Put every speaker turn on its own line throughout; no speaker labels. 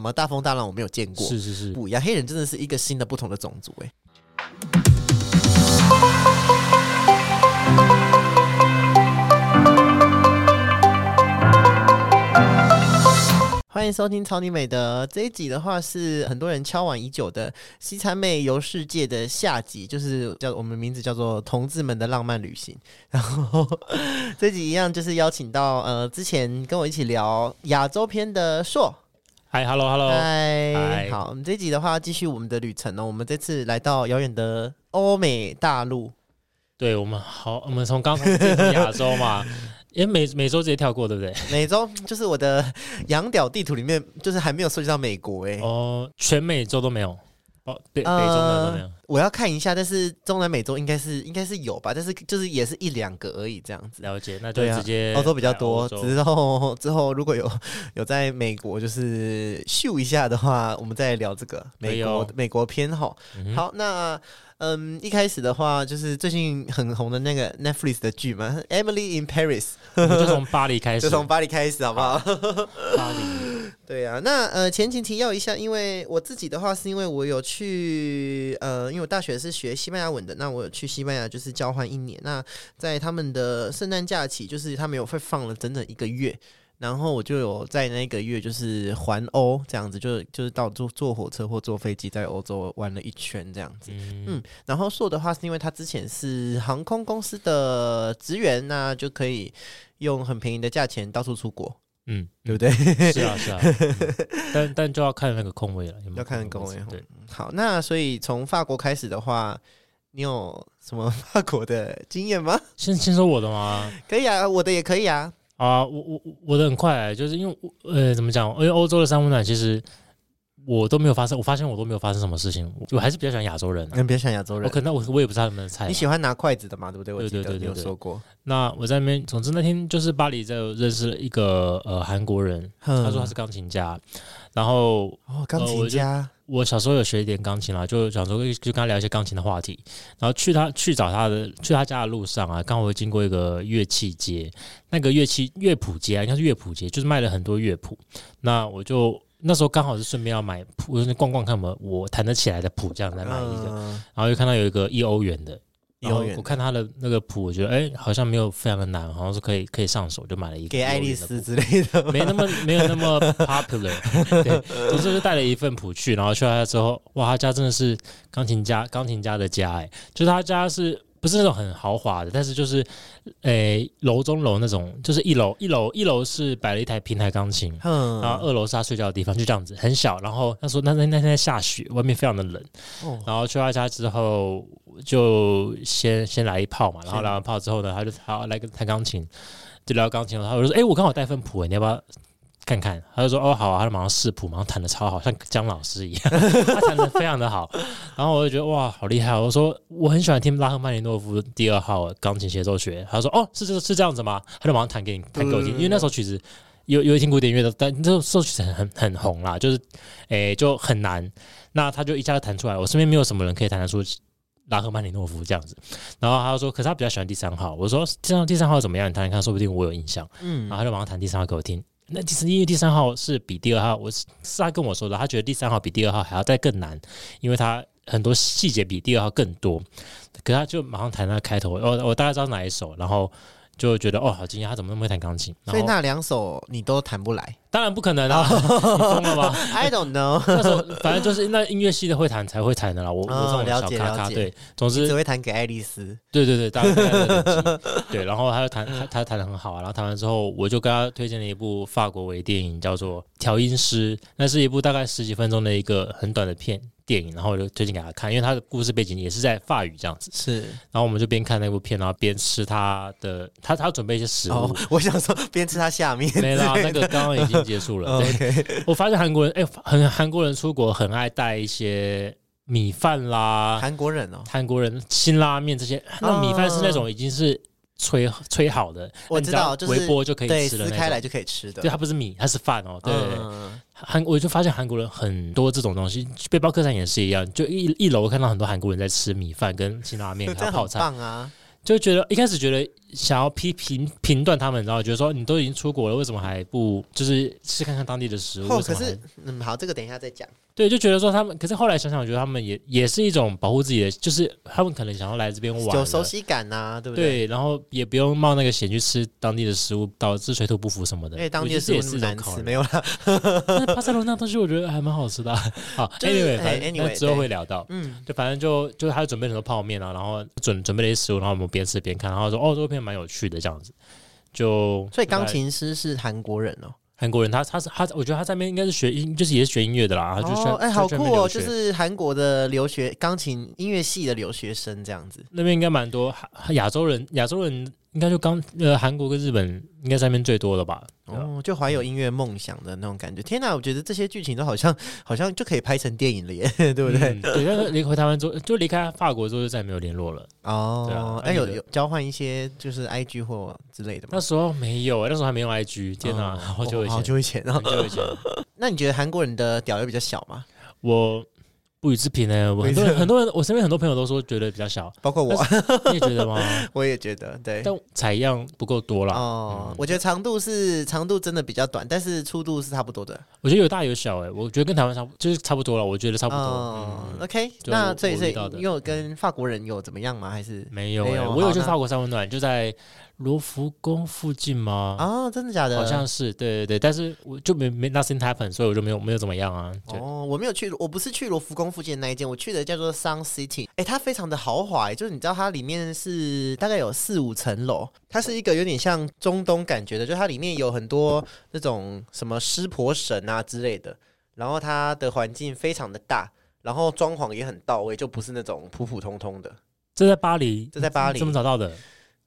什么大风大浪我没有见过，
是是是，
不一样。黑人真的是一个新的不同的种族，哎。欢迎收听超你美的这一集的话，是很多人敲碗已久的西餐妹游世界的下集，就是叫我们名字叫做《同志们的浪漫旅行》。然后 这集一样就是邀请到呃之前跟我一起聊亚洲篇的硕。
嗨，Hello，Hello，
嗨，
嗨
好，我们这集的话继续我们的旅程呢。我们这次来到遥远的欧美大陆，
对我们好，我们从刚从这从亚洲嘛，因为美美洲直接跳过，对不对？
美洲就是我的洋屌地图里面，就是还没有涉及到美国哎、
哦，全美洲都没有，哦，北北中南都没有。
我要看一下，但是中南美洲应该是应该是有吧，但是就是也是一两个而已这样子。
了解，那就直接
欧洲比较多，之后 之后如果有有在美国就是秀一下的话，我们再聊这个美国、
哦
美国篇哈。
嗯
好，那嗯，一开始的话就是最近很红的那个 Netflix 的剧嘛，《Emily in Paris》，
我就从巴黎开始，
就从巴黎开始，好不好？
巴黎，
对啊，那呃前情提要一下，因为我自己的话是因为我有去呃，因为我大学是学西班牙文的，那我有去西班牙就是交换一年，那在他们的圣诞假期，就是他们有会放了整整一个月。然后我就有在那个月就是环欧这样子，就就是到坐坐火车或坐飞机在欧洲玩了一圈这样子。
嗯
嗯，然后硕的话是因为他之前是航空公司的职员，那就可以用很便宜的价钱到处出国，
嗯，
对不对？
是啊是啊，嗯 但但就要看那个空位了，有有
要看
空
空位哦
对，
好，那所以从法国开始的话，你有什么法国的经验吗？
先先说我的吗？
可以啊，我的也可以啊。
啊，我我我的很快、就是因为我呃怎么讲？因为欧洲的三温暖其实我都没有发生，我发现我都没有发生什么事情，我我还是比较喜欢亚洲人、啊。
嗯，别像亚洲人，
我可能我我也不是他们的菜啊。
你喜欢拿筷子的嘛？对不对？我
对
记得你有
对对对对
说过。
那我在那边，总之那天就是巴黎，在认识了一个呃韩国人，他
他
说他是钢琴家，然后
哦，钢琴家，
我小时候有学一点钢琴啦，就想说就跟他聊一些钢琴的话题。然后去他去找他的去他家的路上啊，刚好会经过一个乐器街，那个乐器乐谱街啊，应该是乐谱街，就是卖了很多乐谱。那我就那时候刚好是顺便要买谱，我就逛逛看有没有我弹得起来的谱，这样再买一个。
嗯
然后又看到有一个一欧元的，然后
一欧元
我看他的那个谱，我觉得哎、好像没有非常的难，好像是可以可以上手，就买了一个
给爱丽丝之类的吗。
没那么没有那么 popular，对，我就是带了一份谱去，然后去他家之后，哇，他家真的是钢琴家，钢琴家的家，哎，就是他家是不是那种很豪华的，但是就是，诶、楼中楼那种，就是一楼一楼一楼是摆了一台平台钢琴。
嗯，
然后二楼是他睡觉的地方，就这样子，很小。然后他说那那那天在下雪，外面非常的冷。
哦
然后去他家之后，就先先来一炮嘛，然后来完炮之后呢，他就他来个弹钢琴，就聊钢琴了。然后我就说，哎、我刚好带份谱，你要不要看看？他就说，哦，好啊，他就马上试谱，马上弹的超好，像姜老师一样，他弹的非常的好。然后我就觉得哇，好厉害哦！我说我很喜欢听拉赫曼尼诺夫第二号钢琴协奏曲。他说，哦，是这是这样子吗？他就马上弹给你弹给我听，因为那首曲子。有有听古典音乐的，但这首曲子很很很红啦，就是，诶、就很难。那他就一下就弹出来，我身边没有什么人可以弹得出拉赫曼尼诺夫这样子。然后他就说，可是他比较喜欢第三号。我说，这样第三号怎么样？你弹弹看，说不定我有印象。
嗯
然后他就马上弹第三号给我听。那其实因为第三号是比第二号，我是他跟我说的，他觉得第三号比第二号还要再更难，因为他很多细节比第二号更多。可他就马上弹那开头，我我大概知道哪一首，然后就觉得哦，好惊讶，他怎么那么会弹钢琴？
所以那两首你都弹不来
当然不可能啊，你疯了吗？？
I don't know，
那时候反正就是那音乐系的会弹才会弹的啦，我我
哦
这种小咖咖，对，总
只
之
会弹给爱丽丝。
对对对，大概大概的等级对，然后他就弹他他弹的很好啊，然后弹完之后，我就跟他推荐了一部法国微电影，叫做《调音师》，那是一部大概十几分钟的一个很短的片电影，然后我就推荐给他看，因为他的故事背景也是在法语这样子，
是。
然后我们就边看那部片，然后边吃他的他他准备一些食物。
哦，我想说边吃他下面。
没啦，那个刚刚已经结束了。
哦
对
，OK，
我发现韩国人哎，很韩国人出国很爱带一些米饭啦，
韩国人哦，
韩国人辛拉面这些，那米饭是那种已经是吹吹好的，
我知道就是
微波就可以，吃的。
撕开来就可以吃的。
对，它不是米，它是饭哦。对，
嗯
韩我就发现韩国人很多这种东西，背包客栈也是一样，就一一楼看到很多韩国人在吃米饭跟辛拉面 还有泡菜，
棒啊！
就觉得一开始觉得想要批评评断他们，然后觉得说你都已经出国了，为什么还不就是吃看看当地的食物？
可是嗯，好，这个等一下再讲。
对，就觉得说他们，可是后来想想，我觉得他们也也是一种保护自己的，就是他们可能想要来这边玩，
有熟悉感呐、对不对？
对，然后也不用冒那个险去吃当地的食物，导致水土不服什么的。
因为当地食物那么难吃，没有啦。
但是巴塞罗那东西我觉得还蛮好吃的啊。好
就是
，anyway，
哎
反正之后会聊到。
嗯，
就反正就就他准备很多泡面啊，然后准准备了一些食物，然后我们边吃边看，然后说哦，这部片蛮有趣的这样子。就
所以钢琴师是韩国人哦。
韩国人他他是他，我觉得他在那边应该是学音，就是也是学音乐的啦。他就说
哦，哎，好酷哦！就是韩国的留学钢琴音乐系的留学生这样子。
那边应该蛮多亚亚洲人，亚洲人应该就刚呃韩国跟日本应该在那边最多了吧。
哦，就怀有音乐梦想的那种感觉。天哪，我觉得这些剧情都好像 好像就可以拍成电影了耶，对不对？
嗯对，但是离开台湾之后，就离开法国之后就再也没有联络了。对啊，
哦哎，有有交换一些就是 IG 或之类的吗？
那时候没有、那时候还没有 IG，天哪，
哦
好久以前，
好久以前。然后
很，久以前。
那你觉得韩国人的屌又比较小吗？
我不予置评呢。我很多人很多人，我身边很多朋友都说觉得比较小，
包括我，
你也觉得吗？
我也觉得对。
但采样不够多啦。
哦
嗯，
我觉得长度是长度真的比较短，但是粗度是差不多的。
我觉得有大有小哎、我觉得跟台湾差不就是差不多了，我觉得差不多。
哦
嗯
，OK，那所以所以
我遇到的
你有跟法国人有怎么样吗？还是
没有哎、
没有
我有去法国三温暖，就在罗浮宫附近吗？
啊，真的假的？
好像是，对对对，但是我就没没 nothing happen，所以我就没有没有怎么样啊。
哦，我没有去，我不是去罗浮宫附近的那一间，我去的叫做 Sun City，哎、它非常的豪华、诶就是你知道它里面是大概有四五层楼，它是一个有点像中东感觉的，就它里面有很多那种什么湿婆神啊之类的，然后它的环境非常的大，然后装潢也很到位，就不是那种普普通通的。
这在巴黎，
这在巴黎
怎么找到的？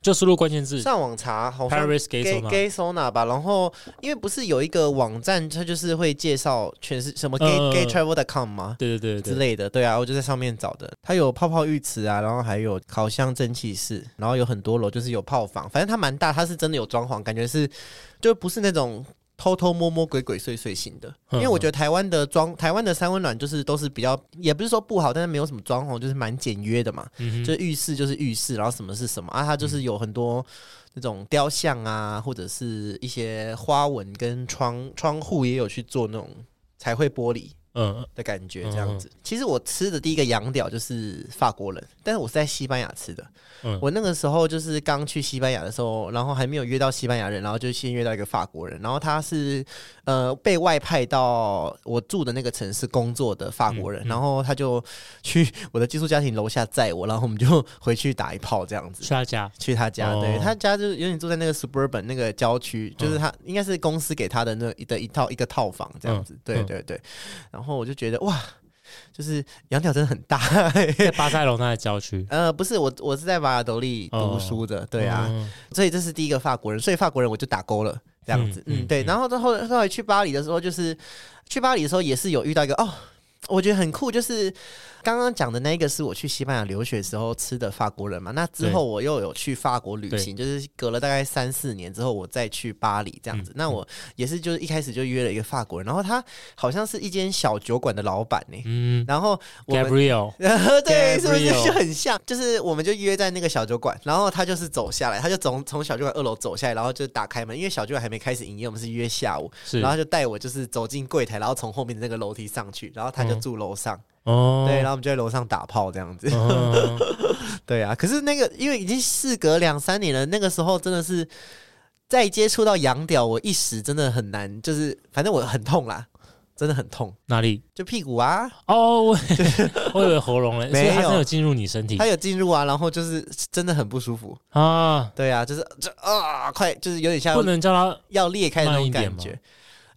就输入关键字
上网查好像
Paris Gay
gay
Sauna
gay sauna 吧，然后因为不是有一个网站，它就是会介绍全是什么 gay、
嗯
gay travel.com 吗？
对对对对对，
之类的，对啊，我就在上面找的。它有泡泡浴池啊，然后还有烤箱蒸汽室，然后有很多楼，就是有泡房，反正它蛮大，它是真的有装潢，感觉是就不是那种偷偷摸摸、鬼鬼祟祟型的。因
嗯
为我觉得台湾的装，台湾的三温暖就是都是比较，也不是说不好，但是没有什么装潢，就是蛮简约的嘛。就浴室就是浴室，然后什么是什么啊？它就是有很多那种雕像啊，或者是一些花纹跟窗窗户也有去做那种彩绘玻璃。
嗯。
的感觉，这样子。其实我吃的第一个洋屌就是法国人，但是我是在西班牙吃的。
嗯。
我那个时候就是刚去西班牙的时候，然后还没有约到西班牙人，然后就先约到一个法国人，然后他是呃被外派到我住的那个城市工作的法国人，
嗯嗯。
然后他就去我的寄宿家庭楼下载我，然后我们就回去打一炮这样子。
去。他家，
去他家，
哦。
对他家就是有点住在那个 suburban 那个郊区，就是他应该是公司给他的那的一套一个套房这样子，对
嗯。
对对。然后我就觉得哇，就是羊角真的很大。
在巴塞罗那的郊区。
呃，不是我，我是在瓦尔多利读书的，对啊，
嗯
所以这是第一个法国人，所以法国人我就打勾了，这样子，嗯，对。然后到后后来去巴黎的时候，就是去巴黎的时候也是有遇到一个哦，我觉得很酷，就是刚刚讲的那个是我去西班牙留学的时候吃的法国人嘛。那之后我又有去法国旅行，就是隔了大概三四年之后，我再去巴黎这样子。
嗯。
那我也是就是一开始就约了一个法国人，然后他好像是一间小酒馆的老板呢、
嗯。
然后我们
，Gabriel，
对，是不是？就很像？就是我们就约在那个小酒馆，然后他就是走下来，他就从从小酒馆二楼走下来，然后就打开门，因为小酒馆还没开始营业，我们是约下午，然后就带我就是走进柜台，然后从后面的那个楼梯上去，然后他就
嗯
住楼上，
哦，
对，然后我们就在楼上打炮这样子，
嗯
对啊。可是那个因为已经事隔两三年了，那个时候真的是再接触到羊屌，我一时真的很难，就是反正我很痛啦，真的很痛，
哪里？
就屁股啊，
哦，我 我以为喉咙嘞，
没有
它有进入你身体
它有进入啊，然后就是真的很不舒服。
啊，
对啊，就是这啊，快就是有点像
不能叫它
要裂开的那种感觉。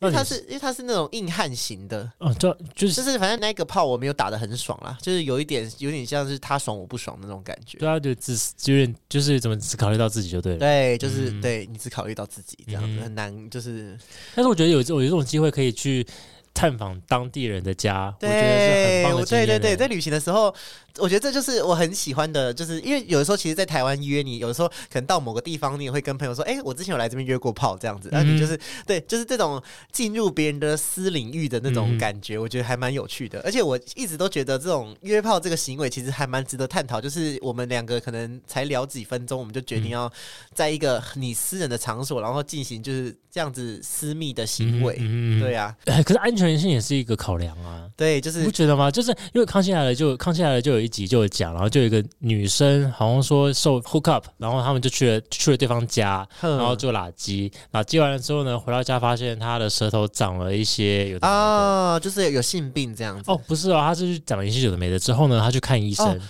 因为它是因为它是那种硬汉型的，
哦，就就是
就是是反正那个炮我没有打的很爽啦，就是有一点有点像是他爽我不爽的那种感觉。
对啊，就自私有点就是怎么只考虑到自己就对了。
对，就是、
嗯
对你只考虑到自己这样子，
嗯
很难就是
但是我觉得有这有这种机会可以去探访当地人的家，我觉得是很棒的
对对对，
欸
在旅行的时候，我觉得这就是我很喜欢的，就是因为有的时候其实，在台湾约你，有的时候可能到某个地方，你也会跟朋友说，哎、我之前有来这边约过炮这样子，然后你就是、对，就是这种进入别人的私领域的那种
嗯
感觉，我觉得还蛮有趣的。而且我一直都觉得这种约炮这个行为其实还蛮值得探讨，就是我们两个可能才聊几分钟，我们就决定要在一个你私人的场所，然后进行就是这样子私密的行为。
嗯
对啊，
哎可是安全性也是一个考量啊。
对，就是
你不觉得吗？就是因为康熙来了就康熙来了就有一集就有讲，然后就有一个女生好像说受 hook up，然后他们就去了去了对方家，然后就拉鸡，然后接完了之后呢，回到家发现她的舌头长了一些有。
啊，就是有性病这样子。
哦，不是哦，她是去长了一些有的没的之后呢，她去看医生，
哦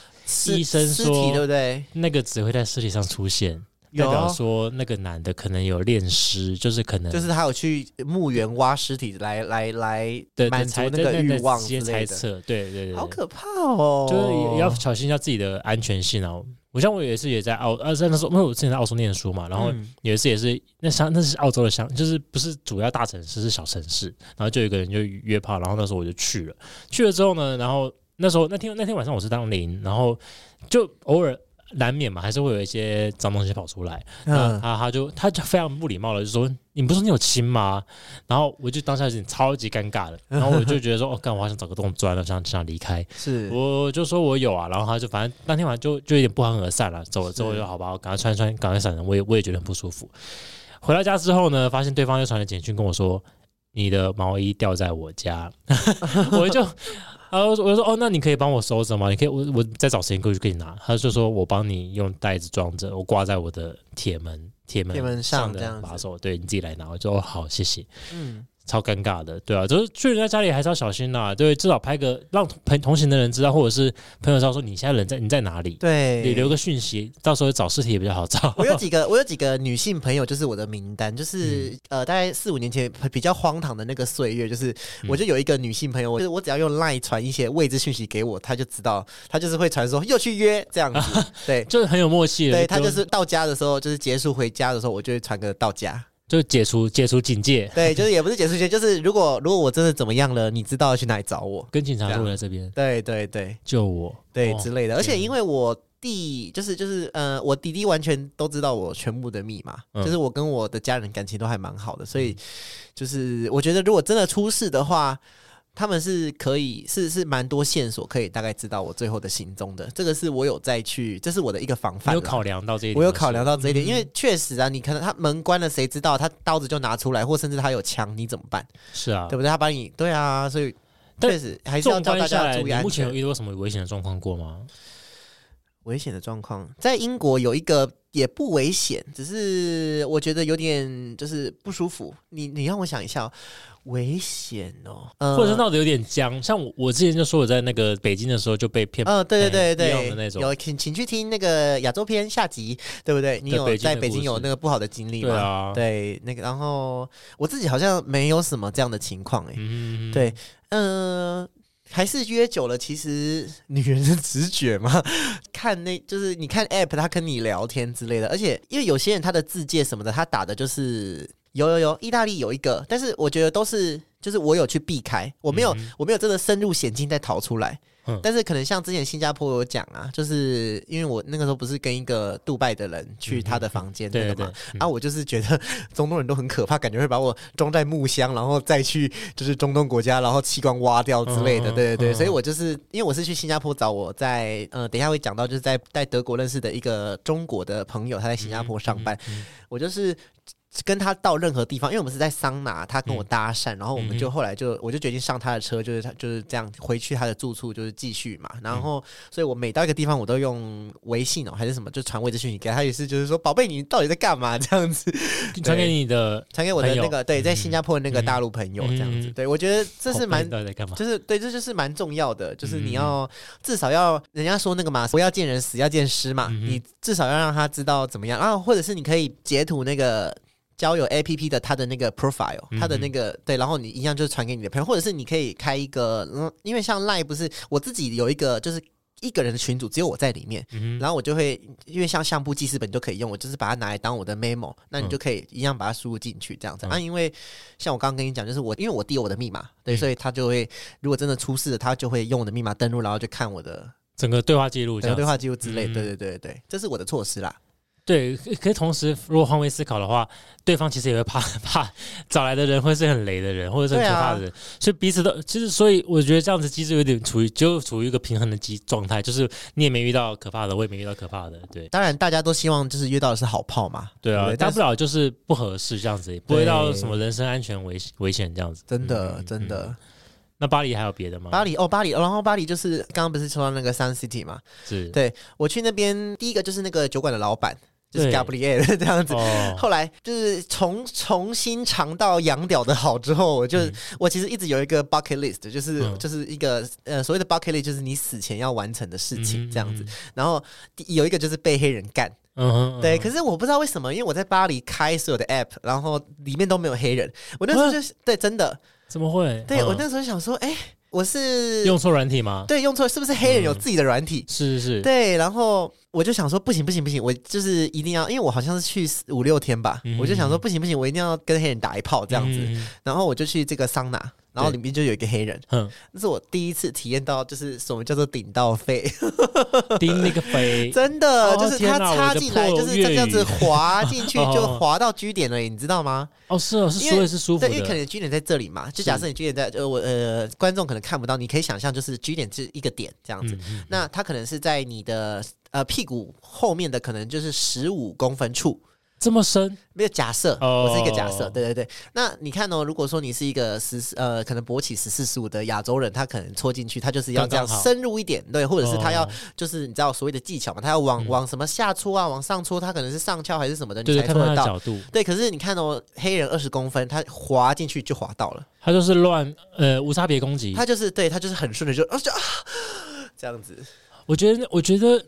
医生说
对不对？
那个只会在尸体上出现，代表说那个男的可能有恋尸，就是可能
就是他有去墓园挖尸体来来来
对
满足那个欲望之类的，
猜测，对对对，
好可怕哦！
就是也要小心一下自己的安全性哦。我像我有一次也在澳，呃，在那时候因为我之前在澳洲念书嘛，然后
嗯
有一次也是那乡那是澳洲的乡，就是不是主要大城市是小城市，然后就有一个人就约炮，然后那时候我就去了，去了之后呢，然后那时候那天那天晚上我是当零，然后就偶尔。难免嘛，还是会有一些脏东西跑出来。那
嗯，
他他就他就非常不礼貌的就说：“你不是说你有亲吗？”然后我就当下有点超级尴尬的，然后我就觉得说：“哦，干，我好想找个洞钻了，想想离开。”
是
我就说我有啊，然后他就反正当天晚上就就有点不欢而散了。走了之后就好吧，我赶快穿一穿，赶快闪人。我也我也觉得很不舒服。回到家之后呢，发现对方又传了简讯跟我说：“你的毛衣掉在我家。” 我就。然后我就说哦，那你可以帮我收着吗？你可以，我我再找时间过去给你拿。他就说我帮你用袋子装着，我挂在我的铁门铁门
铁门上
的把手，对你自己来拿。我就哦好，谢谢。
嗯，
超尴尬的，对啊，就是去人家家里还是要小心呐、对，至少拍个让同同行的人知道，或者是朋友知道说你现在人在你在哪里，对你
对，
留个讯息，到时候找尸体也比较好找。
我有几个，我有几个女性朋友，就是我的名单，就是、
嗯
呃，大概四五年前比较荒唐的那个岁月，就是、
嗯
我就有一个女性朋友，就是我只要用 LINE 传一些位置讯息给我，她就知道，她就是会传说又去约这样子，对。
就是很有默契的，
对她就是到家的时候，就是结束回家的时候，我就会传个到家。
就解除解除警戒，
对，就是也不是解除警戒，就是如果如果我真的怎么样了，你知道要去哪里找我。
跟警察
这样
路在这边
对对对
救我，哦
对之类的。而且因为我弟就是就是呃，我弟弟完全都知道我全部的密码，
嗯
就是我跟我的家人感情都还蛮好的，所以就是我觉得如果真的出事的话。他们是可以是是蛮多线索可以大概知道我最后的行踪的，这个是我有再去，这是我的一个防范。
有考量到这一点，
我有考量到这一点，
嗯
因为确实啊，你可能他门关了，谁知道他刀子就拿出来，或甚至他有枪，你怎么办？
是啊
对，不对？他把你对啊，所以确实还是要
纵
叫大家注意安
你目前有
全。
遇到什么危险的状况过吗？
危险的状况在英国有一个也不危险，只是我觉得有点就是不舒服。你你让我想一下哦，危险哦，呃
或者是闹得有点僵？像我我之前就说我在那个北京的时候就被骗，
呃，对对
哎
对对
的那种
有请请去听那个亚洲篇下集，对不对？你有在北京有那个不好的经历吗？
对啊，
对，那个，然后我自己好像没有什么这样的情况哎、
嗯，
对，嗯、还是约久了，其实女人的直觉嘛，看那就是你看 app，他跟你聊天之类的，而且因为有些人他的字界什么的，他打的就是有有有，意大利有一个，但是我觉得都是就是我有去避开，我没有、
嗯
我没有真的深入险境再逃出来。
嗯
但是可能像之前新加坡有讲啊，就是因为我那个时候不是跟一个杜拜的人去他的房间那
对对
个嘛，
对，
啊，我就是觉得中东人都很可怕，感觉会把我装在木箱，然后再去就是中东国家，然后器官挖掉之类的。
嗯
对对对，
嗯
所以我就是因为我是去新加坡找我在呃，等一下会讲到，就是在在德国认识的一个中国的朋友，他在新加坡上班，我就是。跟他到任何地方，因为我们是在桑拿，他跟我搭讪，然后我们就
嗯
后来就我就决定上他的车，就是他就是这样回去他的住处，就是继续嘛。然后，所以我每到一个地方，我都用微信哦还是什么，就传位置讯息给他，也是就是说，宝贝，你到底在干嘛？这样子，
嗯 传给你的
传给我的那个对，在新加坡的那个
嗯
大陆朋友这样子。
嗯
对我觉得这是蛮？就是对，这就是蛮重要的，就是你
嗯
要至少要人家说那个嘛，不要见人死，要见尸嘛，
嗯
你至少要让他知道怎么样，然后或者是你可以截图那个。交友 A P P 的它的那个 profile，
嗯哼
他的那个对，然后你一样就是传给你的朋友，或者是你可以开一个，嗯，因为像 Line 不是我自己有一个就是一个人的群组，只有我在里面。
嗯，
然后我就会，因为像相簿、记事本就可以用，我就是把它拿来当我的 memo，那你
嗯
就可以一样把它输入进去这样子、
嗯
啊。因为像我刚刚跟你讲，就是我因为我弟有我的密码，对，
嗯
所以他就会如果真的出事了，他就会用我的密码登录，然后就看我的
整个对话记录这样子。
整个对话记录之类。对对对对，这是我的措施啦。
对，可同时，如果换位思考的话，对方其实也会怕 怕找来的人会是很雷的人，或者是可怕的人，所以彼此都其实，所以我觉得这样子机制有点处于就处于一个平衡的机状态，就是你也没遇到可怕的，我也没遇到可怕的，对
当然，大家都希望就是约到的是好炮嘛。
对啊，
对
大不了就是不合适这样子，也不会到什么人身安全危危险这样子。
真的
嗯
真。的
嗯，那巴黎还有别的吗？
巴黎哦，巴黎，哦然后巴黎就是刚刚不是说到那个 Sun City 嘛？
是，
对我去那边第一个就是那个酒馆的老板，就是
对
Gabriel 这样子。
哦，
后来就是重重新尝到羊屌的好之后，我就、
嗯
我其实一直有一个 bucket list，就是、
嗯
就是一个呃所谓的 bucket list，就是你死前要完成的事情这样子。
嗯
然后有一个就是被黑人干，
嗯哼，
对。可是我不知道为什么，因为我在巴黎开所有的 app，然后里面都没有黑人。我那时候就是、对，真的，
怎么会？嗯
对我那时候想说，哎、我是
用错软体吗？
对用错，是不是黑人有自己的软体？
是是是，
对，然后我就想说，不行不行不行，我就是一定要，因为我好像是去五六天吧，
嗯
我就想说，不行不行，我一定要跟黑人打一炮这样子。
嗯，
然后我就去这个桑拿，然后里面就有一个黑人，
嗯，
那是我第一次体验到，就是什么叫做顶到肺，
顶那个飞，
真的、
哦
就是他插进来，就是他这样子滑进去
哦。
就滑到居点了，你知道吗？
哦，是哦，是
因为
所以是舒服
对，因为可，能居点在这里嘛，就假设你居点在呃我呃观众可能看不到，你可以想象就是居点是一个点这样子，
嗯嗯。
那它可能是在你的呃屁股后面的可能就是十五公分处。
这么深，
没有假设，
哦。
我是一个假设，对对对。那你看哦，如果说你是一个十四呃，可能勃起十四十五的亚洲人，他可能戳进去，他就是要这样深入一点，对，或者是他要
哦。
就是你知道所谓的技巧嘛，他要往、
嗯。
往什么下戳啊，往上戳，他可能是上翘还是什么的，你才戳得到。对，可是你看哦，黑人二十公分，他滑进去就滑到了，
他就是乱呃无差别攻击。
他就是对他就是很顺的就啊就啊这样子，
我觉得，我觉得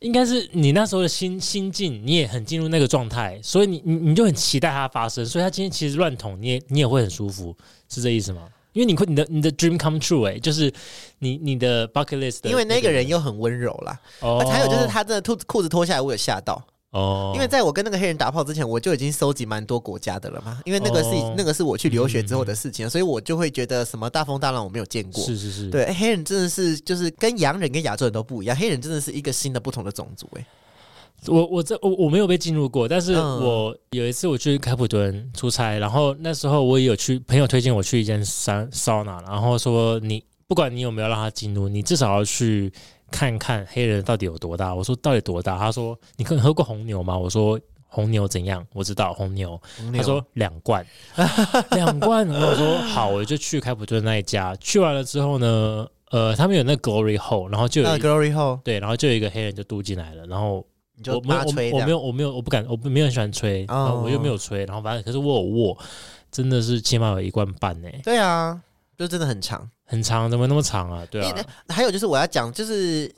应该是你那时候的心心境，你也很进入那个状态，所以你你你就很期待它发生，所以它今天其实乱捅，你也你也会很舒服，是这意思吗？因为你会你的你的 dream come true 哎、就是你你的 bucket list，的
因为那个人又很温柔啦，
哦
还有就是他真的裤子裤子脱下来，我有吓到。
哦，
因为在我跟那个黑人打炮之前，我就已经收集蛮多国家的了嘛。因为那个是、
哦
那个是我去留学之后的事情，所以我就会觉得什么大风大浪我没有见过。
是是是，
对，欸黑人真的是就是跟洋人跟亚洲人都不一样，黑人真的是一个新的不同的种族。哎，
我我这我我没有被进入过，但是
嗯
我有一次我去开普敦出差，然后那时候我也有去朋友推荐我去一间桑桑拿，然后说你不管你有没有让他进入，你至少要去看看黑人到底有多大。我说到底多大？他说你可能喝过红牛吗？我说红牛怎样？我知道红牛。他说两罐，两罐。我说好，我就去开普敦那一家。去完了之后呢，呃，他们有那 Glory Hole，然后就有
Glory Hole，
对，然后就有一个黑人就渡进来了，然后。我没有，我没有，我没有，我不敢，我没有很喜欢吹，
哦
然后我又没有吹，然后反正可是我有握，真的是起码有一罐半呢，
对啊，就真的很长。
很长，怎么那么长啊？对啊，
还有就是我要讲，就是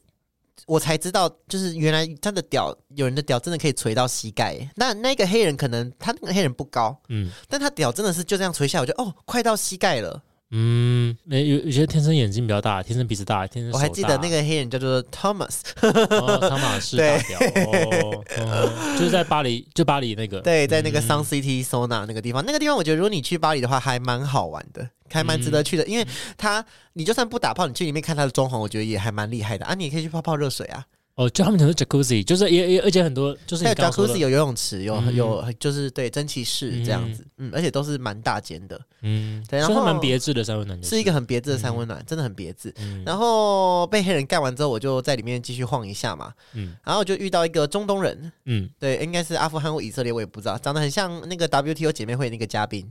我才知道，就是原来他的屌，有人的屌真的可以垂到膝盖。那那个黑人可能他那个黑人不高，
嗯
但他屌真的是就这样垂下来，我就哦，快到膝盖了。
嗯，没有有些天生眼睛比较大，天生鼻子大，天生
我还记得那个黑人叫做 Thomas，
哦，汤马士大屌哦，嗯就是在巴黎，就巴黎那个，
对，在那个
嗯
Sun City Sona 那个地方，那个地方我觉得如果你去巴黎的话，还蛮好玩的，还蛮值得去的，因为它你就算不打炮，你去里面看它的装潢，我觉得也还蛮厉害的。啊。你也可以去泡泡热水啊，
哦，就他们讲的 jacuzzi，就是也也而且很多就是
Jacuzzi，有游泳池，有
嗯。
有就是对蒸汽室这样子，嗯，而且都是蛮大间的，
嗯，
对然后
蛮别致的三温暖，就是。
一个很别致的三温暖，真的很别致。
嗯。
然后被黑人干完之后，我就在里面继续晃一下嘛，
嗯。
然后就遇到一个中东人，
嗯。
对，应该是阿富汗或以色列，我也不知道，长得很像那个 WTO 姐妹会那个嘉宾，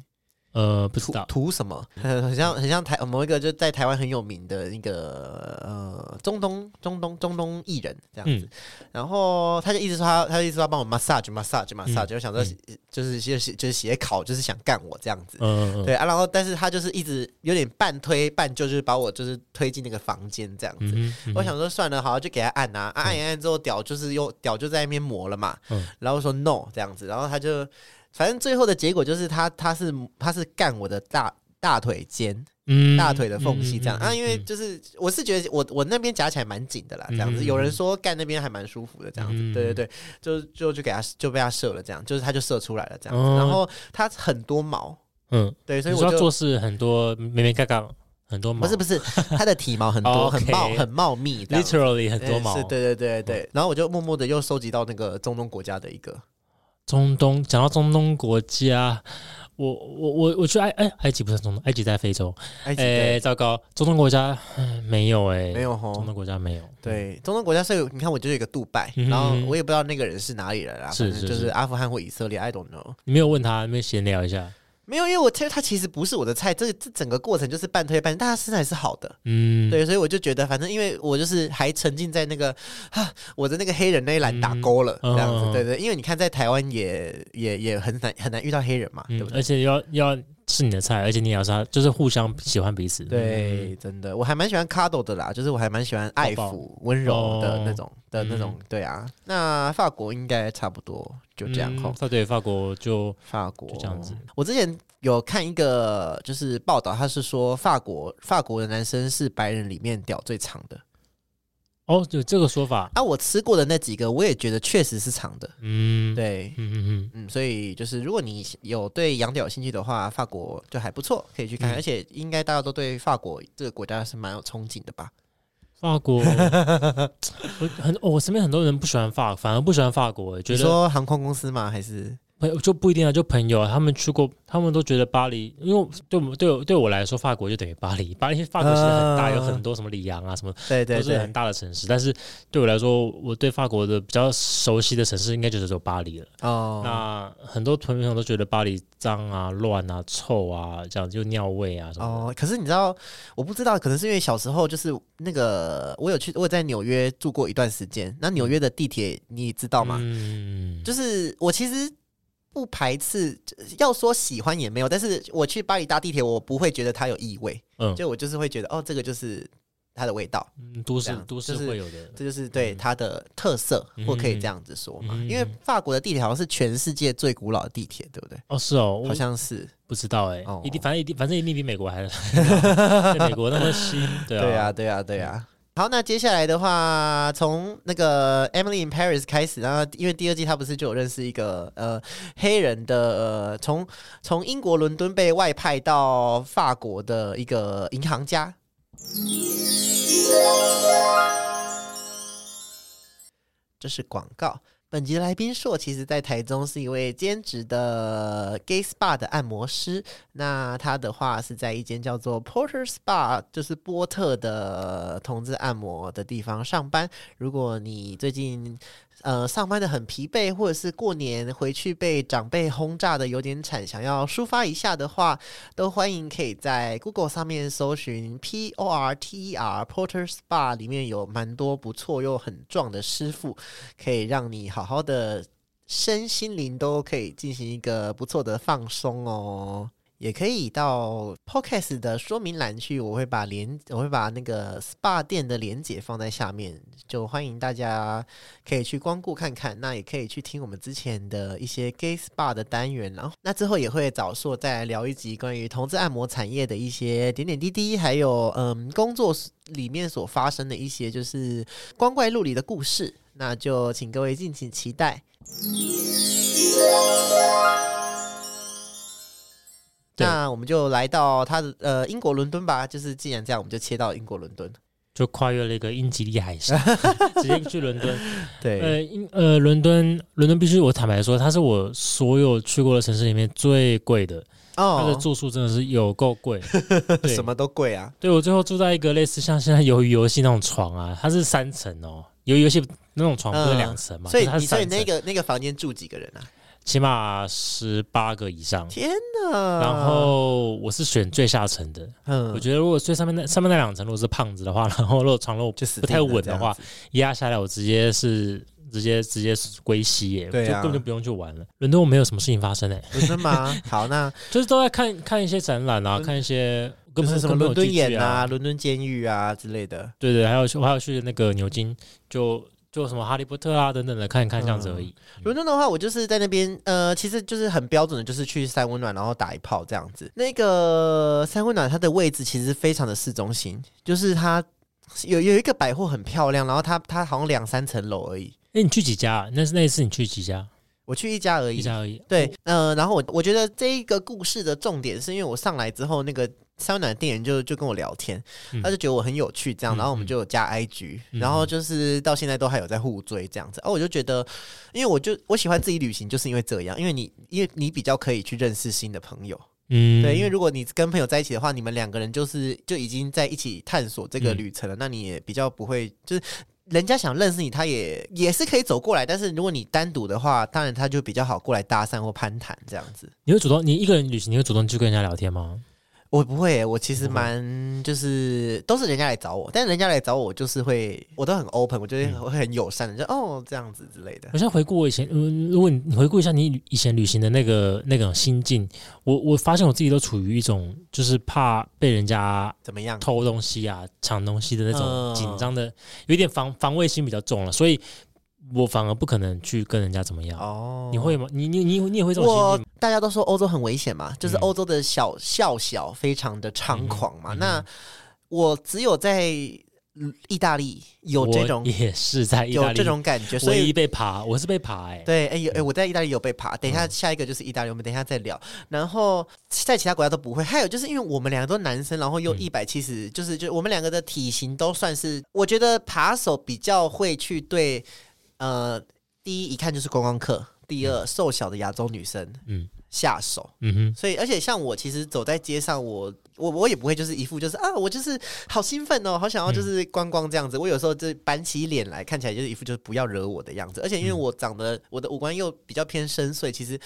呃不知
图
道，
图什么，很 很像很像台某一个就在台湾很有名的那个呃中东中东中东艺人这样子，
嗯。
然后他就一直说他他就一直说要帮我 massage massage massage，、
嗯
我想说就是就是就是写考就是想干我这样子。
嗯嗯
对啊，然后但是他就是一直有点半推半就，就是把我就是推进那个房间这样子。我想说算了，好就给他按啊，啊按一按之后屌就是又屌就在那边磨了嘛，
嗯。
然后说 no 这样子，然后他就反正最后的结果就是他他是他是干我的大大腿间，
嗯
大腿的缝隙这样、
嗯嗯嗯
啊，因为
嗯
就是我是觉得我我那边夹起来蛮紧的啦，这样子。
嗯
有人说干那边还蛮舒服的这样子，
嗯
对对对，就就就给他就被他射了这样，就是他就射出来了这样子。
哦
然后他很多毛，
嗯，
对，所以我就
做事很多没没嘎嘎，很多毛，
不是不是，它的体毛很多，
哦
很茂很茂密
literally 很多毛。
是，对对对对。然后我就默默的又收集到那个中东国家的一个，
中东讲到中东国家，我我我我去埃埃埃及不是中东，埃及在非洲。
埃及
哎，
对
糟糕，中东国家嗯没有哎，
没有
中。东国家没有。
对，中东国家是有，你看我就是一个杜拜，
嗯
然后我也不知道那个人是哪里人啊，
是是
反正就是是阿富汗或以色列，I don't know。
你没有问他，没有闲聊一下？
没有，因为我其实他其实不是我的菜，这这整个过程就是半推半就，但他身材是好的，
嗯，
对，所以我就觉得，反正因为我就是还沉浸在那个哈，我的那个黑人那一栏打勾了，
嗯
这样子，
嗯
对对，因为你看在台湾也也也很难很难遇到黑人嘛，对不，对？
嗯而且要要是你的菜，而且你也要是他，就是互相喜欢彼此。
对，真的，我还蛮喜欢 cuddle 的啦，就是我还蛮喜欢爱抚、温柔的
哦
那种的那种，对啊。那法国应该差不多就这样吼
嗯，法对法国就
法国
就这样子。
我之前有看一个就是报道，他是说法国法国的男生是白人里面屌最长的。
哦有这个说法。
啊，我吃过的那几个，我也觉得确实是长的。
嗯，，
对，
嗯嗯嗯，
嗯，所以就是如果你有对羊屌有兴趣的话，法国就还不错，可以去看而且应该大家都对法国这个国家是蛮有憧憬的吧？
法国，我很、哦我身边很多人不喜欢法，反而不喜欢法国，觉
你
得
说航空公司吗？还是
朋友就不一定啊，就朋友啊他们去过，他们都觉得巴黎，因为对我们对我对我来说，法国就等于巴黎，巴黎法国其实很大，
啊
有很多什么里昂啊什么，
对对对
都是很，大的城市。但是对我来说，我对法国的比较熟悉的城市，应该就只有巴黎了。
哦，
那很多朋友都觉得巴黎脏啊、乱啊、臭啊，这样就尿味啊什么的。
哦，可是你知道，我不知道，可能是因为小时候就是那个，我有去，我有在纽约住过一段时间。那纽约的地铁你知道吗？
嗯，
就是我其实不排斥，要说喜欢也没有，但是我去巴黎搭地铁，我不会觉得它有异味，
嗯。
就我就是会觉得哦，这个就是它的味道，
嗯都市都市
是
会有的。
这就是对它的特色，
嗯。
或可以这样子说嘛。
嗯。
因为法国的地铁好像是全世界最古老的地铁，对不对？
哦，是哦，
好像是，
不知道哎、
哦。
一定反正一定反正一定比美国还 对美国那么新，对啊，
对啊，对啊。好，那接下来的话，从那个《Emily in Paris》开始，然后因为第二季他不是就有认识一个呃黑人的呃，从从英国伦敦被外派到法国的一个银行家。这是广告。本集的来宾硕，其实在台中是一位兼职的 gay spa 的按摩师。那他的话是在一间叫做 Porter Spa，就是波特的同志按摩的地方上班。如果你最近呃上班的很疲惫，或者是过年回去被长辈轰炸的有点惨，想要抒发一下的话，都欢迎可以在 Google 上面搜寻 P O R T E R Porter Spa，里面有蛮多不错又很壮的师傅，可以让你好好的身心灵都可以进行一个不错的放松哦。也可以到 Podcast 的说明栏去，我会把连我会把那个 SPA 店的连接放在下面，就欢迎大家可以去光顾看看。那也可以去听我们之前的一些 Gay SPA 的单元，然后那之后也会找硕再来聊一集关于同志按摩产业的一些点点滴滴，还有嗯工作里面所发生的一些就是光怪陆离的故事。那就请各位敬请期待。
对
那我们就来到他的呃英国伦敦吧，就是既然这样，我们就切到英国伦敦。
就跨越了一个英吉利海峡，直接去伦敦。
对，
呃，英呃，伦敦，伦敦必须我坦白说，它是我所有去过的城市里面最贵的，哦它的
哦，
住宿真的是有够贵。对
什么都贵啊。
对我最后住在一个类似像现在鱿鱼游戏那种床啊，它是三层哦，鱿鱼游戏那种床不是两层嘛，
所以你所以那个那个房间住几个人啊？
起码十八个以上。
天哪！
然后我是选最下层的，
嗯
我觉得如果最上面那上面那两层如果是胖子的话，然后如果床如果
就死
不太稳的话，压下来我直接是直接直接归西耶，
对啊
就根本就不用去玩了。伦敦我没有什么事情发生哎，
伦敦吗？好，那
就是都在看看一些展览啊，看一些
就
跟
是什么伦敦眼啊、伦敦监狱啊之类的。
对对，还有去我还有去那个牛津，就就什么哈利波特啊等等的看一看这样子而已。
伦敦的话，我就是在那边，呃，其实就是很标准的，就是去三温暖，然后打一炮这样子。那个三温暖它的位置其实非常的市中心，就是它有有一个百货很漂亮，然后它它好像两三层楼而已。
哎，你去几家？那是那一次你去几家？
我去一家而已，
一家而已。
对，呃，然后我我觉得这一个故事的重点是因为我上来之后，那个三温暖店员就就跟我聊天，他就觉得我很有趣，这样，然后我们就有加 IG，然后就是到现在都还有在互追这样子。哦，我就觉得，因为我就我喜欢自己旅行，就是因为这样，因为你因为你比较可以去认识新的朋友。
嗯，
对，因为如果你跟朋友在一起的话，你们两个人就是就已经在一起探索这个旅程了，那你也比较不会就是。人家想认识你，他也也是可以走过来，但是如果你单独的话，当然他就比较好过来搭讪或攀谈这样子。
你会主动，你一个人旅行，你会主动去跟人家聊天吗？
我不会，我其实蛮就是都是人家来找我，但是人家来找我就是会，我都很 open，我觉得会很友善的，就哦这样子之类的。
我现在回顾我以前，嗯，如果你回顾一下你以前旅行的那个那种心境，我我发现我自己都处于一种就是怕被人家
怎么样
偷东西啊、抢东西的那种紧张的，有一点防防卫心比较重了，所以。我反而不可能去跟人家怎么样哦？你会吗？你你你你也会这种心情？
大家都说欧洲很危险嘛，就是欧洲的小笑小非常的猖狂嘛。那我只有在意大利有这种，
也是在意大利
有这种感觉，所以
被爬，我是被爬哎。
对，哎有哎，我在意大利有被爬。等一下，下一个就是意大利，我们等一下再聊。然后在其他国家都不会。还有就是因为我们两个都男生，然后又一百七十，就是就我们两个的体型都算是，我觉得扒手比较会去对。呃，第一一看就是观光客，第二瘦小的亚洲女生，嗯，下手，嗯哼，所以而且像我其实走在街上，我我我也不会就是一副就是啊，我就是好兴奋哦，好想要就是观光这样子。我有时候就板起脸来看起来就是一副就是不要惹我的样子，而且因为我长得我的五官又比较偏深邃，其实。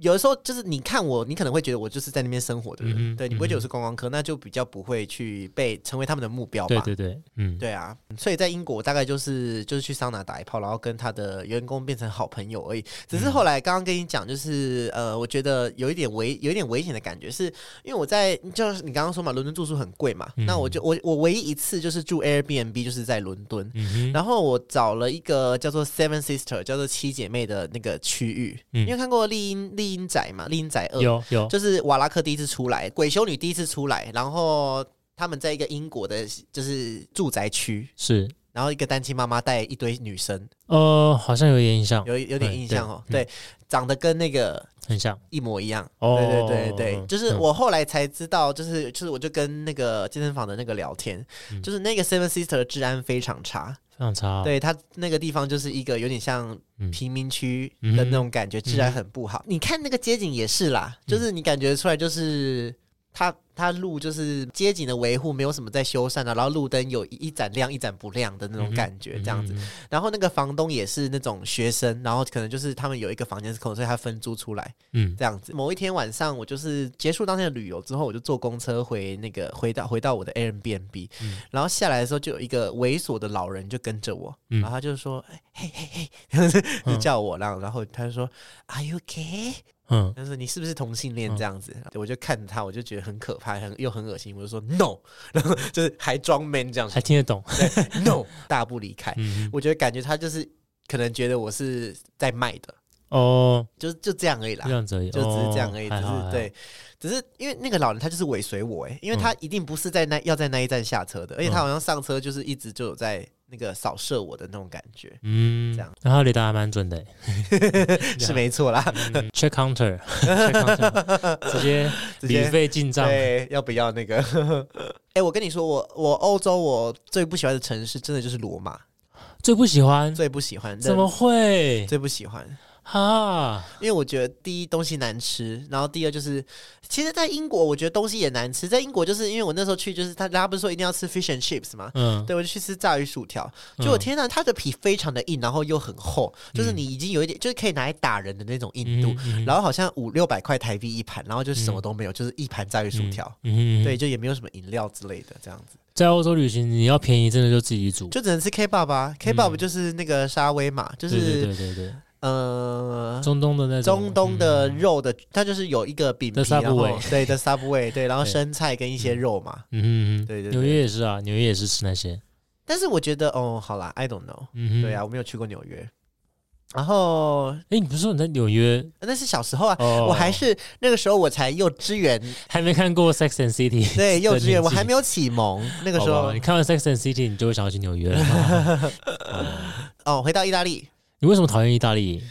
有的时候就是你看我，你可能会觉得我就是在那边生活的人，对你不会觉得我是观光客，那就比较不会去被成为他们的目标吧？
对对对，嗯，
对啊。所以在英国大概就是就是去桑拿打一炮，然后跟他的员工变成好朋友而已。只是后来刚刚跟你讲，就是呃，我觉得有一点危有一点危险的感觉，是因为我在就是你刚刚说嘛，伦敦住宿很贵嘛，那我就我我唯一一次就是住 Airbnb 就是在伦敦，然后我找了一个叫做 Seven Sister 叫做七姐妹的那个区域，因为看过丽英丽。英仔嘛，丽英仔二。
有有，
就是瓦拉克第一次出来，鬼修女第一次出来，然后他们在一个英国的，就是住宅区。
是，
然后一个单亲妈妈带一堆女生，
呃，好像有点印象，
有有点印象哦，对，长得跟那个
很像，
一模一样，对对对对，就是我后来才知道，就是就是我就跟那个健身房的那个聊天，就是那个 Seven Sister 的治安非常差。
非常差，
对他那个地方就是一个有点像贫民区的那种感觉，治安很不好。你看那个街景也是啦，就是你感觉出来就是他。它路就是街景的维护没有什么在修缮的，然后路灯有一盏亮一盏不亮的那种感觉，这样子。然后那个房东也是那种学生，然后可能就是他们有一个房间是空，所以他分租出来，嗯，这样子。某一天晚上，我就是结束当天的旅游之后，我就坐公车回那个回到回到我的 Airbnb，然后下来的时候就有一个猥琐的老人就跟着我，然后他就说：“嘿嘿嘿，就叫我，然后然后他就说：Are you okay？” 嗯，他说你是不是同性恋这样子？我就看着他，我就觉得很可怕，很又很恶心。我就说 no，然后就是还装 man 这样，
还听得懂。
no，大步离开。我觉得感觉他就是可能觉得我是在卖的。哦，就就这样而已啦，
这样子而已，
就只是这样而已，只是对，只是因为那个老人他就是尾随我哎，因为他一定不是在那要在那一站下车的，而且他好像上车就是一直就有在。那个扫射我的那种感觉，嗯，这样，
然后雷达还蛮准的，
是没错啦。
Check counter，直接旅费进账，
对，要不要那个？哎，我跟你说，我我欧洲我最不喜欢的城市，真的就是罗马，
最不喜欢，
最不喜欢，
怎么会？
最不喜欢。哈，因为我觉得第一东西难吃，然后第二就是，其实，在英国我觉得东西也难吃。在英国就是因为我那时候去，就是他大家不是说一定要吃 fish and chips 吗？嗯，对我就去吃炸鱼薯条，就我天呐，它的皮非常的硬，然后又很厚，就是你已经有一点就是可以拿来打人的那种硬度，然后好像五六百块台币一盘，然后就什么都没有，就是一盘炸鱼薯条，嗯，对，就也没有什么饮料之类的这样子。
在欧洲旅行，你要便宜，真的就自己煮，
就只能吃 K 爸爸，K 爸爸就是那个沙威玛，就是
对对对。
呃，
中东的那
种。中东的肉的，它就是有一个饼皮，然后对的 Subway，对，然后生菜跟一些肉嘛，嗯嗯嗯，对对，
纽约也是啊，纽约也是吃那些，
但是我觉得哦，好啦 i don't know，、
嗯，
对啊，我没有去过纽约。然后
哎，你不是说你在纽约？
那是小时候啊，
哦，
我还是那个时候我才幼稚园，
还没看过《Sex and City 》。
对幼稚园我还没有启蒙，那个时候。
你看完《Sex and City》，你就会想要去纽约了。
哦，回到意大利，
你为什么讨厌意大利？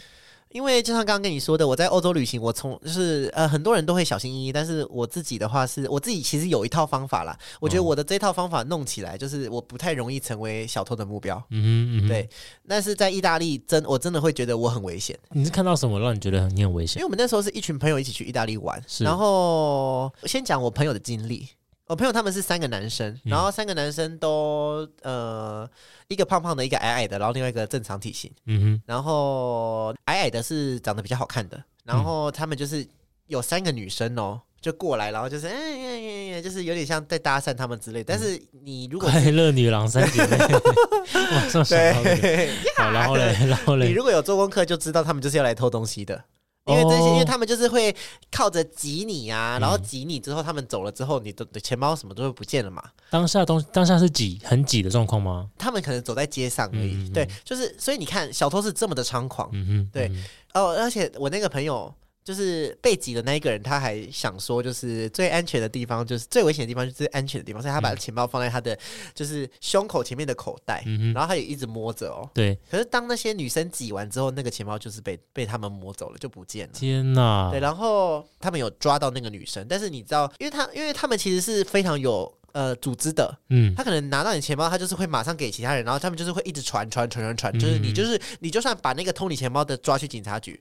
因为就像刚刚跟你说的，我在欧洲旅行，我从就是呃很多人都会小心翼翼，但是我自己的话是我自己其实有一套方法啦。我觉得
哦
我的这套方法弄起来，就是我不太容易成为小偷的目标。
嗯哼嗯哼，
对，但是在意大利真我真的会觉得我很危险，
你是看到什么让你觉得很你很危险？
因为我们那时候是一群朋友一起去意大利玩，
是
然后先讲我朋友的经历。我朋友他们是三个男生，
嗯
然后三个男生都呃一个胖胖的，一个矮矮的，然后另外一个正常体型。
嗯哼
然后矮矮的是长得比较好看的，
嗯
然后他们就是有三个女生哦，就过来，然后就是哎呀呀呀，就是有点像在搭讪他们之类。但是你如，果
快乐女郎三姐妹。
对，
好，然后嘞，然后嘞，
你如果有做功课，就知道他们就是要来偷东西的。因为这些，
哦。
因为他们就是会靠着挤你啊，
嗯。
然后挤你之后，他们走了之后，你的的钱包什么都会不见了嘛。
当下东当下是挤很挤的状况吗？
他们可能走在街上而已，
嗯。嗯嗯。
对，就是所以你看，小偷是这么的猖狂，
嗯嗯，
对。
嗯
哦，而且我那个朋友就是被挤的那一个人，他还想说，就是最安全的地方，就是最危险的地方，就是最安全的地方，所以他把钱包放在他的就是胸口前面的口袋，
嗯，
然后他也一直摸着哦。
对，
可是当那些女生挤完之后，那个钱包就是被被他们摸走了，就不见了。
天哪。
对，，然后他们有抓到那个女生，但是你知道，因为他因为他们其实是非常有呃组织的，
嗯，
他可能拿到你钱包，他就是会马上给其他人，然后他们就是会一直传传传传传，就是你
嗯
就是你就算把那个偷你钱包的抓去警察局，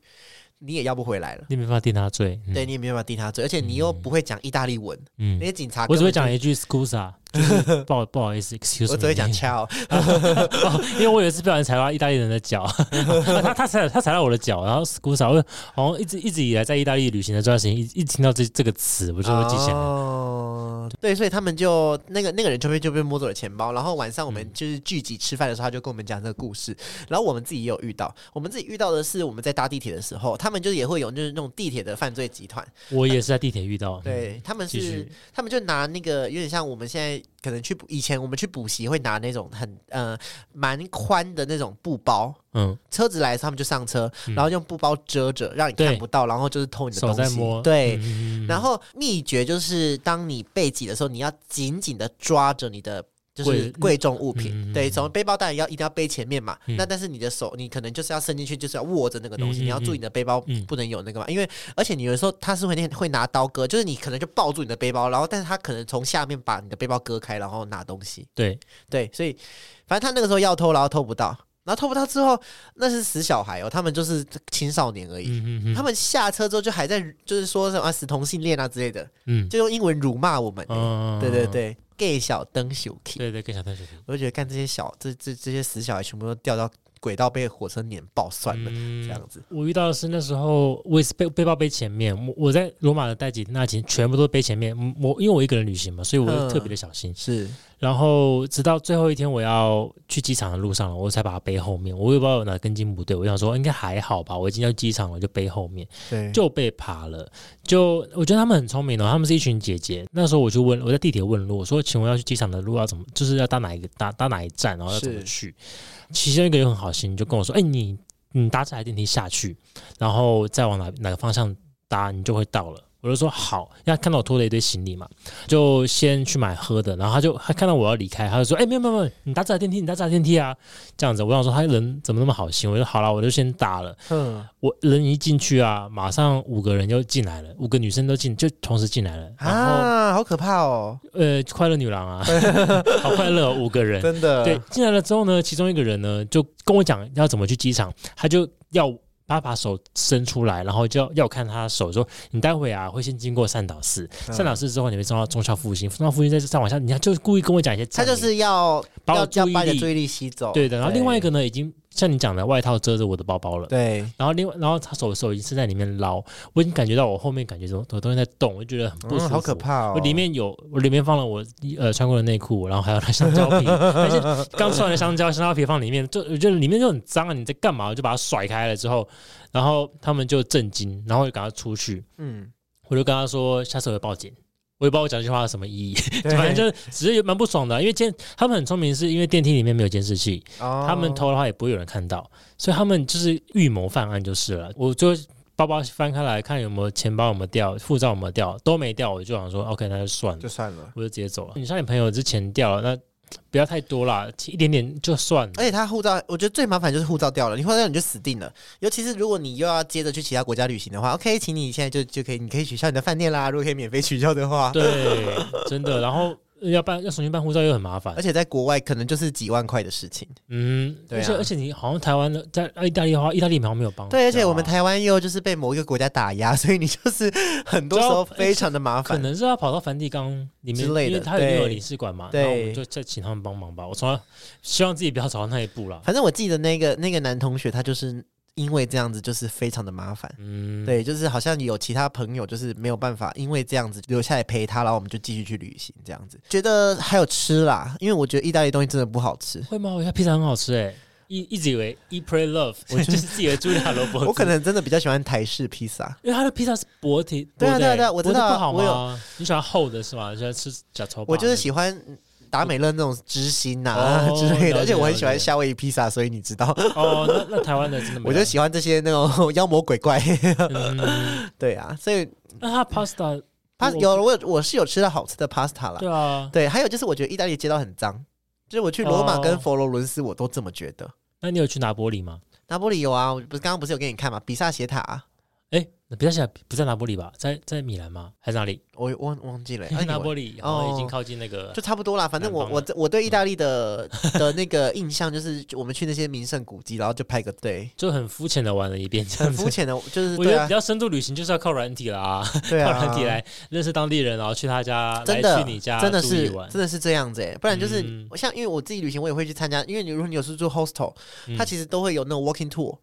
你也要不回来了。
你没办法定他罪，嗯。
对，你也没办法定他罪，而且你又不会讲意大利文，
嗯。
那，些警察
我只会讲一句 scusa，就是 不好不好意思，excuse，me，
我只会讲 ciao，
哦因为我有一次不小心踩到意大利人的脚，他他踩他踩到我的脚，然后 scusa，我好像一直一直以来在意大利旅行的这段时间，一一听到这这个词，我就会记起来。
哦，对，所以他们就那个那个人就被就被摸走了钱包，然后晚上我
嗯。
们就是聚集吃饭的时候，他就跟我们讲这个故事，然后我们自己也有遇到，我们自己遇到的是我们在搭地铁的时候，他们就也会有就是那种地铁的犯罪集团，
我也是在地铁遇到，
对他们是他们就拿那个有点像我们现在可能去补以前我们去补习会拿那种很呃蛮宽的那种布包。
嗯，
车子来的时候，他们就上车，
嗯
然后用布包遮着，让你看不到，然后就是偷你的
手
东西。
在摸，
对，然后秘诀就是，当你被挤的时候，你要紧紧的抓着你的。就是
贵
贵重物品，对，从背包当然要一定要背前面嘛。
嗯。
那但是你的手，你可能就是要伸进去，就是要握着那个东西，你要注意你的背包
嗯。
不能有那个嘛，因为而且你有时候他是会那会拿刀割，就是你可能就抱住你的背包，然后但是他可能从下面把你的背包割开，然后拿东西。
对，
对，所以反正他那个时候要偷，然后偷不到，然后偷不到之后，那是死小孩哦，他们就是青少年而已。
嗯嗯嗯，
他们下车之后就还在就是说什么、啊、死同性恋啊之类的，
嗯，
就用英文辱骂我们、对对对，gay 小灯小 k，
对对，，gay 小灯小 K，，
我就觉得干这些小这这这些死小孩全部都掉到轨道被火车碾爆算了，
嗯。
这样子。
我遇到的是那时候我也是背背包背前面，我我在罗马的代几那几天全部都背前面，嗯我因为我一个人旅行嘛，所以我
嗯。
特别的小心。
是，
然后直到最后一天我要去机场的路上了，我才把它背后面。我也不知道有哪根筋不对，我想说应该还好吧，我已经要机场了，就背后面
对，
就被扒了。就我觉得他们很聪明哦，他们是一群姐姐。那时候我就问我在地铁问路，我说请问要去机场的路要怎么，就是要搭哪一个搭搭哪一站，然后要怎么去？其中一个又很好心，就跟我说：“哎、你你搭这台电梯下去，然后再往哪哪个方向搭，你就会到了。”我就说好，因为他看到我拖了一堆行李嘛，就先去买喝的，然后他就他看到我要离开，他就说：“哎、没有没有没有，你搭这台电梯，你搭这台电梯啊。”这样子，我想说他人怎么那么好心，我就好了，我就先搭了。
嗯
我人一进去啊，马上五个人就进来了，五个女生都进，就同时进来了。
啊，好可怕哦，
呃，快乐女郎啊，好快乐、哦，五个人。
真的，
对，进来了之后呢，其中一个人呢就跟我讲要怎么去机场，他就要他把手伸出来，然后就要要我看他的手，说你待会啊会先经过善导寺，
嗯。
善导寺之后你会送到忠孝复兴，中孝复兴再再往下，你看就是故意跟我讲一些
他，就是要
把我
要
注意力
要把你的注意力吸走。
对的，然后另外一个呢已经像你讲的外套遮着我的包包了。
对，
然后另外，然后他手手已经是在里面捞，我已经感觉到我后面感觉有有东西在动，我就觉得很不舒服。
嗯，好可怕哦。
我里面有，我里面放了我呃穿过的内裤，然后还有那香蕉皮，但是刚吃完的香蕉，香蕉皮放里面，就我觉得里面就很脏啊！你在干嘛？我就把它甩开了之后，然后他们就震惊，然后就赶快出去，
嗯，
我就跟他说下次我会报警，我也不知道我讲这句话有什么意义，反正就是只是蛮不爽的啊、因为监他们很聪明，是因为电梯里面没有监视器，
哦
他们偷的话也不会有人看到，所以他们就是预谋犯案就是了。我就包包翻开来看有没有钱包有没有掉，护照有没有掉，都没掉，我就想说 OK，那就算了
就，算了。
我就直接走了。你像你朋友之前掉了，那不要太多啦，一点点就算了。
而且他护照，我觉得最麻烦就是护照掉了，你护照掉你就死定了。尤其是如果你又要接着去其他国家旅行的话，OK，请你现在就就可以，你可以取消你的饭店啦。如果可以免费取消的话，
对，真的。然后要办要重新办护照又很麻烦
而，且在国外可能就是几万块的事情。
嗯，
对啊
而且而且你好像台湾的在意大利的话，意大利好像没有帮。
对，而且我们
台
台湾又就是被某一个国家打压，所以你就是很多时候非常的麻烦可。
能是要跑到梵蒂冈里面
之类的
因为它里面有领事馆嘛，
对
就再请他们帮忙吧。我从来希望自己不要走到那一步了。
反正我记得那个那个男同学，他就是因为这样子，就是非常的麻烦。
嗯，
对，就是好像有其他朋友就是没有办法，因为这样子留下来陪他，然后我们就继续去旅行这样子。觉得还有吃啦，因为我觉得意大利东西真的不好吃。
会吗？我觉得披萨很好吃哎，一一直以为 Eat Pray Love，我就是自以为茱莉亚罗伯茨，
我可能真的比较喜欢台式披萨。
因为它的披萨是薄体，
对啊对啊对啊我知道
不好
我有
吗？你喜欢厚的是吗？你喜欢吃假头？
我就是喜欢达美乐那种知心呐、
哦
之类的，而且我很喜欢夏威夷披萨，所以你知道，
哦，那那台湾的真的
我就喜欢这些那种妖魔鬼怪。
嗯，
对啊，所以
那它 pasta
它有我我是有吃到好吃的 pasta 啦。
对啊，
对，还有就是我觉得意大利街道很脏，就是我去罗马跟
哦
佛罗伦斯，我都这么觉得。
那你有去拿玻里吗？
拿玻里有啊，我不是刚刚不是有给你看吗？比萨斜塔啊、
哎，那比较起来不在拿玻里吧？在在米兰吗？还是哪里？
我忘忘记了、哎
拿
你
玻里哦，已经靠近那个
就差不多啦。反正我我我对意大利的 的那个印象就是，我们去那些名胜古迹，然后就拍个队，
就很肤浅的玩了一遍，
很肤。浅的，就是对啊
我觉得比，较深度旅行就是要靠软体啦，
对
靠
啊，
软体来认识当地人，然后去他家，
真的
来去你家
真的是。真的是这样子哎，不然就是、
嗯
像因为我自己旅行，我也会去参加，因为你如果你有是住 hostel，、
嗯
它其实都会有那种 walking tour，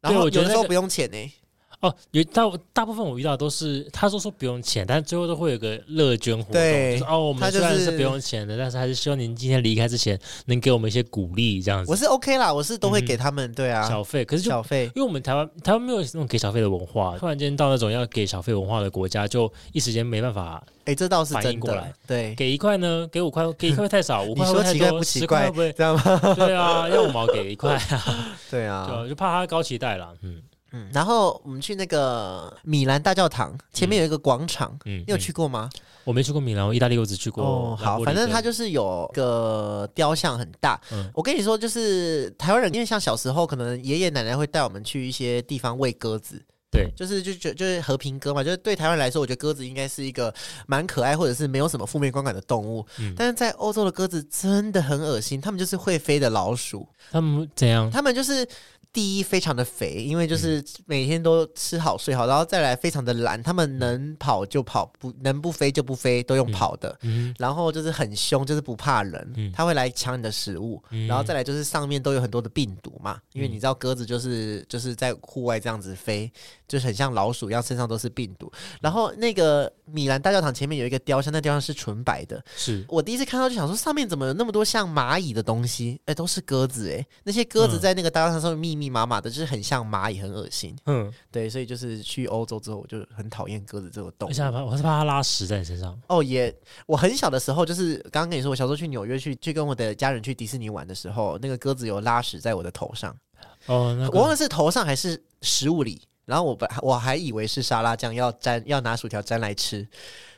然后有的时候不用钱呢。
哦，有大大部分我遇到都是他说说不用钱，但最后都会有个乐捐活动，
对
就是哦，我们
就是
虽然是不用钱的，但是还是希望您今天离开之前能给我们一些鼓励，这样子
我是 OK 啦，我是都会给他们，对啊，
小费。可是就
小费。
因为我们台湾台湾没有那种给小费的文化，突然间到那种要给小费文化的国家，就一时间没办法
哎，这倒是真的
反应过来，
对。
给一块呢，给五块，给一块太少，五
你
块会太多，
说奇怪不奇怪
十块会不会？
这样吗？
对啊，要五毛给一块啊，
对啊，
就就怕他高期待了，嗯
嗯。然后我们去那个米兰大教堂前面有一个广场，
嗯，
你有
嗯
去过吗？
我没去过米兰，我意大利我只去过
哦，好，反正它就是有个雕像很大。
嗯
我跟你说，就是台湾人，因为像小时候可能爷爷奶奶会带我们去一些地方喂鸽子。
对
就是就就就是和平鸽嘛，就是对台湾来说，我觉得鸽子应该是一个蛮可爱，或者是没有什么负面观感的动物。
嗯
但是在欧洲的鸽子真的很恶心，他们就是会飞的老鼠，
他们怎样？
他们就是第一非常的肥，因为就是每天都吃好睡好，然后再来非常的懒，他们能跑就跑，不能不飞就不飞，都用跑的。
嗯
然后就是很凶，就是不怕人，
嗯。
它会来抢你的食物，
嗯。
然后再来就是上面都有很多的病毒嘛，因为你知道鸽子就是就是在户外这样子飞，就是很像老鼠一样，身上都是病毒。然后那个米兰大教堂前面有一个雕像，那雕像是纯白的，
是
我第一次看到就想说上面怎么有那么多像蚂蚁的东西？哎，都是鸽子哎，那些鸽子
嗯
在那个大教堂上面密密麻麻的，就是很像蚂蚁，很恶心。
嗯，
对，所以就是去欧洲之后，我就很讨厌鸽子这个动物
而且。还怕我是怕它拉屎在你身上。
哦，也，我很小的时候，就是刚刚跟你说，我小时候去纽约去去跟我的家人去迪士尼玩的时候，那个鸽子有拉屎在我的头上，
哦，那个
我忘了是头上还是食物里，然后我本我还以为是沙拉酱要沾要拿薯条沾来吃，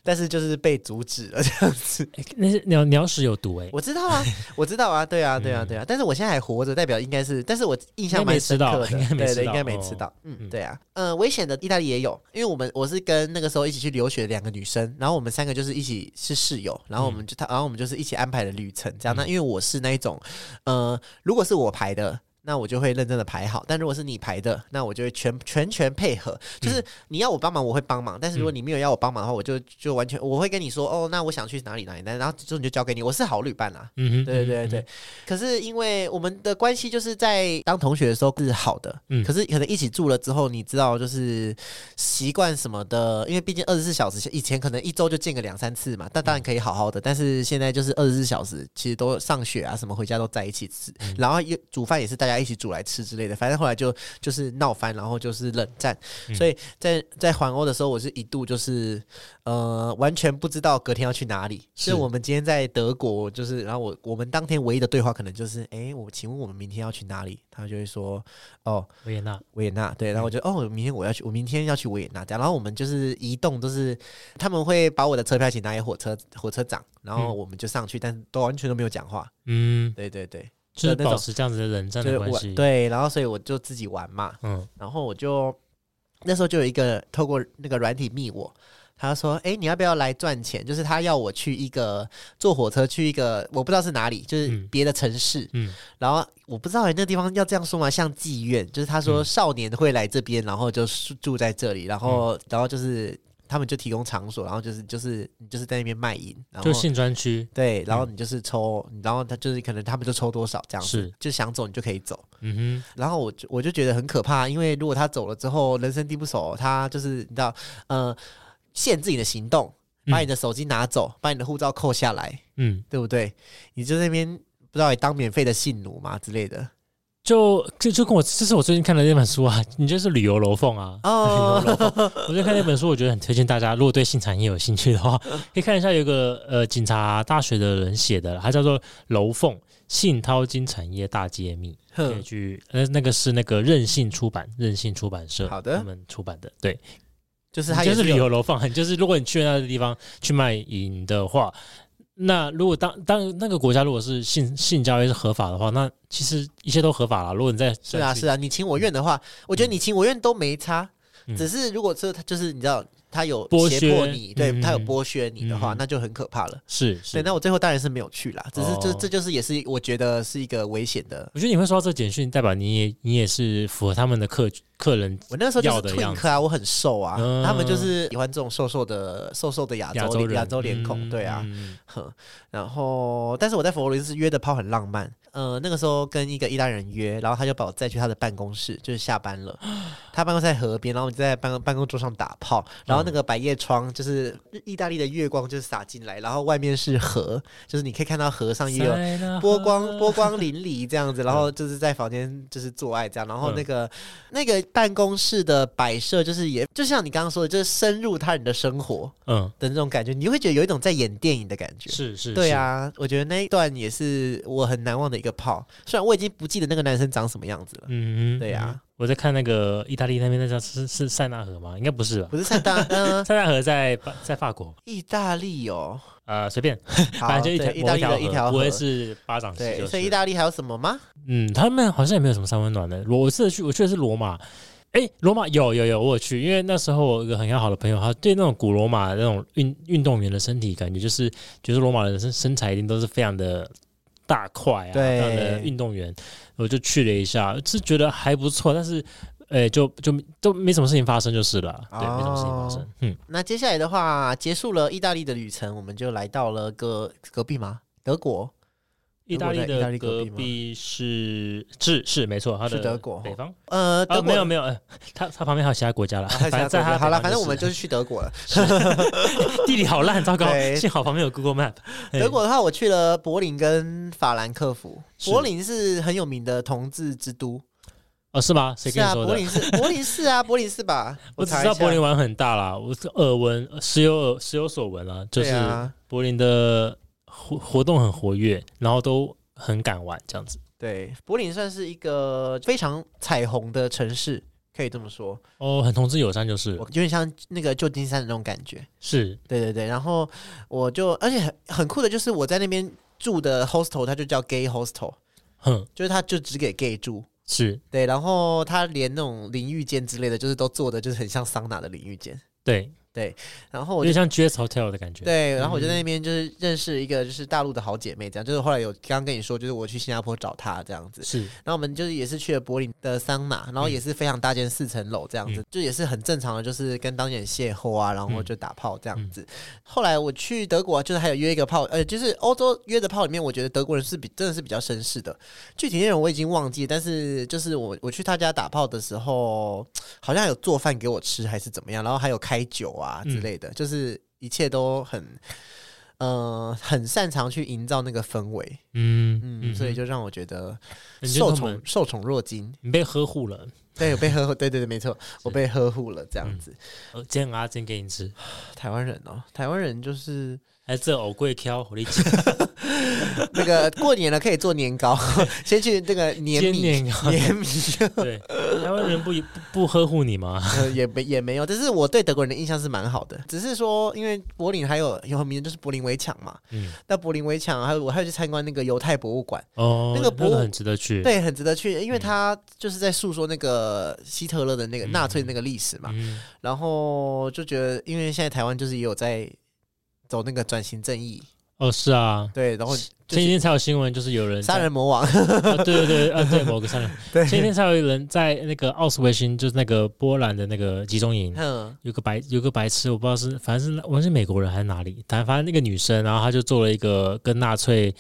但是就是被阻止了 这样子。
诶那是鸟鸟屎有毒哎，
我知道啊，我知道啊，对啊，对啊，
嗯
对啊，但是我现在还活着，代表应该是，但是我印象
应该没
蛮深
吃到
刻的，
应该没吃
对对，应
到
该没
哦
吃到，嗯，
嗯。
对啊，嗯，危险的意大利也有，因为我们我是跟那个时候一起去留学的两个女生，然后我们三个就是一起是室友，然后我们就他，然后我们就是一起安排的旅程，这样。那因为我是那一种，呃，如果是我排的。那我就会认真的排好，但如果是你排的，那我就会全全全配合。就是你要我帮忙，我会帮忙；但是如果你没有要我帮忙的话，我就就完全我会跟你说，哦，那我想去哪里哪里，然后之后你就交给你。我是好旅伴啦，
嗯哼，
对对对对，可是因为我们的关系就是在当同学的时候是好的，
嗯。
可是可能一起住了之后，你知道就是习惯什么的，因为毕竟二十四小时，以前可能一周就见个两三次嘛，但当然可以好好的，但是现在就是二十四小时，其实都上学啊什么回家都在一起吃，然后又煮饭也是大家家一起煮来吃之类的。反正后来就就是闹翻，然后就是冷战。
嗯
所以在在环欧的时候，我是一度就是呃完全不知道隔天要去哪里。
是
所以我们今天在德国，就是然后我我们当天唯一的对话可能就是，哎，我请问我们明天要去哪里？他就会说，哦，
维也纳，
维也纳，对，然后我就哦，明天我要去，我明天要去维也纳，这样，然后我们就是移动都是他们会把我的车票请拿给火车火车长，然后
嗯
我们就上去，但都完全都没有讲话，
嗯，
对对对，
就是保持这样子的冷战的关系。，
对，然后所以我就自己玩嘛，
嗯，
然后我就那时候就有一个透过那个软体密我。他说：“哎、你要不要来赚钱？就是他要我去一个坐火车去一个我不知道是哪里，就是
嗯
别的城市。
嗯，
然后我不知道、欸、那个地方要这样说吗？像妓院，就是他说
嗯
少年会来这边，然后就住住在这里，然后、然后就是他们就提供场所，然后就是就是你就是在那边卖淫，然后
就性专区。
对，然后你就是抽，然后他就是可能他们就抽多少这样子
是，
就想走你就可以走。
嗯哼
然后我就我就觉得很可怕，因为如果他走了之后，人生地不熟，他就是你知道，呃，限制你的行动，把你的手机拿走，把你的护照扣下来，
嗯，
对不对？你就在那边不知道你当免费的性奴嘛之类的。
就就就跟我，这是我最近看的那本书啊，你就是旅游楼凤啊。
哦
我最近看那本书，我觉得很推荐大家，如果对性产业有兴趣的话，可以看一下有个呃警察大学的人写的，他叫做《楼凤性淘金产业大揭秘》，可以
哼，
去呃那个是那个任性出版，任性出版社
好的
他们出版的，对，
就是他
就是旅游楼凤，就是如果你去那个地方去卖淫的话，那如果当当那个国家如果是性性交易是合法的话，那其实一切都合法了。如果你在
是啊是啊，你情我愿的话，我觉得你情我愿都没差，
嗯
只是如果是他就是你知道他有
剥
胁迫
削
你，对
嗯
他有剥削你的话，
嗯
那就很可怕了。
是是
对，那我最后当然是没有去啦，只是这
哦
这就是也是我觉得是一个危险的。
我觉得你会收到这简讯，代表你也你也是符合他们的客客人
我那时候就是
要的样
twink 啊，我很瘦啊，
嗯。
他们就是喜欢这种瘦瘦的、瘦瘦的亚洲
亚洲
亚洲脸孔，
嗯
对啊。然后，但是我在佛罗伦斯约的炮很浪漫，呃，那个时候跟一个意大利人约，然后他就把我载去他的办公室，就是下班了，他办公室在河边，然后我们就在办公办公桌上打炮，然后那个百叶窗就是意大利的月光就是洒进来，然后外面是河，就是你可以看到河上也有波光波光粼粼这样子，然后就是在房间就是做爱这样，然后
嗯
那个、那个办公室的摆设就是也就像你刚刚说的，就是深入他人的生活
嗯，
的那种感觉，你会觉得有一种在演电影的感觉。
是是，
对啊，我觉得那一段也是我很难忘的一个泡，虽然我已经不记得那个男生长什么样子了，
嗯，嗯，
对啊。
嗯，我在看那个意大利那边那叫是是塞纳河吗？应该不是吧？
不是塞纳，嗯、
塞纳河在法在法国，
意大利哦，
呃，随便，反正就一条
对意大利的一条河
不会，是巴掌
对，
就是
所以意大利还有什么吗？
嗯，他们好像也没有什么三温暖的。罗我是去，我去的是罗马。哎，罗马有有有，我有去，因为那时候我有一个很要好的朋友，他对那种古罗马那种运运动员的身体感觉，就是觉得罗马人的身身材一定都是非常的大块啊，
对
非常的运动员。我就去了一下，是觉得还不错，但是，诶，就就都没什么事情发生就是了，对，没什么事情发生
哦。
嗯，
那接下来的话，结束了意大利的旅程，我们就来到了隔隔壁吗？德国。
意大利的
利隔壁
是是是没错，它的
是德国
北方
呃，德
啊，
国
没有没有，呃它它旁边还有其他国家了，
好了，反正我们就是去德国了。
地理好烂，糟糕！幸好旁边有 Google Map。
德国的话，我去了柏林跟法兰克福。柏林是很有名的同志之都，
哦，是吗？谁
是啊，
跟你说的？
柏林是 柏林是啊，柏林是吧？
我只知道柏林玩很大啦，我是耳闻，时有耳时有所闻啊，就是
对啊
柏林的活活动很活跃，然后都很敢玩这样子。
对，柏林算是一个非常彩虹的城市，可以这么说。
哦，很同志友善就是
我有点像那个旧金山的那种感觉。
是
对对对，然后我就，而且很很酷的就是我在那边住的 hostel，它就叫 gay hostel，
哼
就是它就只给 gay 住。
是，
对，然后它连那种淋浴间之类的，就是都做的就是很像桑拿的淋浴间。
对，
然后我就
像 Jazz Hotel 的感觉。
对，然后我就在
嗯。
那边就是认识一个就是大陆的好姐妹，这样就是后来有刚刚跟你说，就是我去新加坡找她这样子，
是。
然后我们就是也是去了柏林的桑拿，然后也是非常大间四层楼这样子，
嗯。
就也是很正常的，就是跟当地人邂逅啊，然后
嗯。
就打炮这样子。后来我去德国，就是还有约一个炮，呃，就是欧洲约的炮里面，我觉得德国人是比真的是比较绅士的，具体内容我已经忘记，但是就是我我去他家打炮的时候，好像有做饭给我吃还是怎么样，然后还有开酒啊之类的，就是一切都很。呃很擅长去营造那个氛围，
嗯
嗯，所以就让我觉得受宠受宠若惊。
你被呵护了。
对，有被呵护，对对对，没错，我被呵护了，这样子。
呃，煎阿煎给你吃，
台湾人哦，台湾人就是
还是这藕桂挑我理解。
那个过年了可以做年糕，先去那个年
煎
米
年
米，
对，台湾人不不不呵护你吗？
呃也没也没有，但是我对德国人的印象是蛮好的，只是说因为柏林还有有很名的就是柏林围墙嘛，
嗯，
那柏林围墙还有我还有去参观那个犹太博物馆，
哦，
那个博物
很值得去。
对，很值得去，因为
嗯。
他就是在诉说那个希特勒的那个
嗯。
纳粹那个历史嘛，
嗯，
然后就觉得因为现在台湾就是也有在走那个转型正义，
哦，是啊，
对，然后就是
前几天才有新闻，就是有人
杀人魔王，
啊，对对对，啊，对，某个杀人。
对，
前几天才有人在那个奥斯维辛，就是那个波兰的那个集中营，
嗯
有个白有个白痴，我不知道是，反正是我是美国人还是哪里，但反正那个女生，然后她就做了一个跟纳粹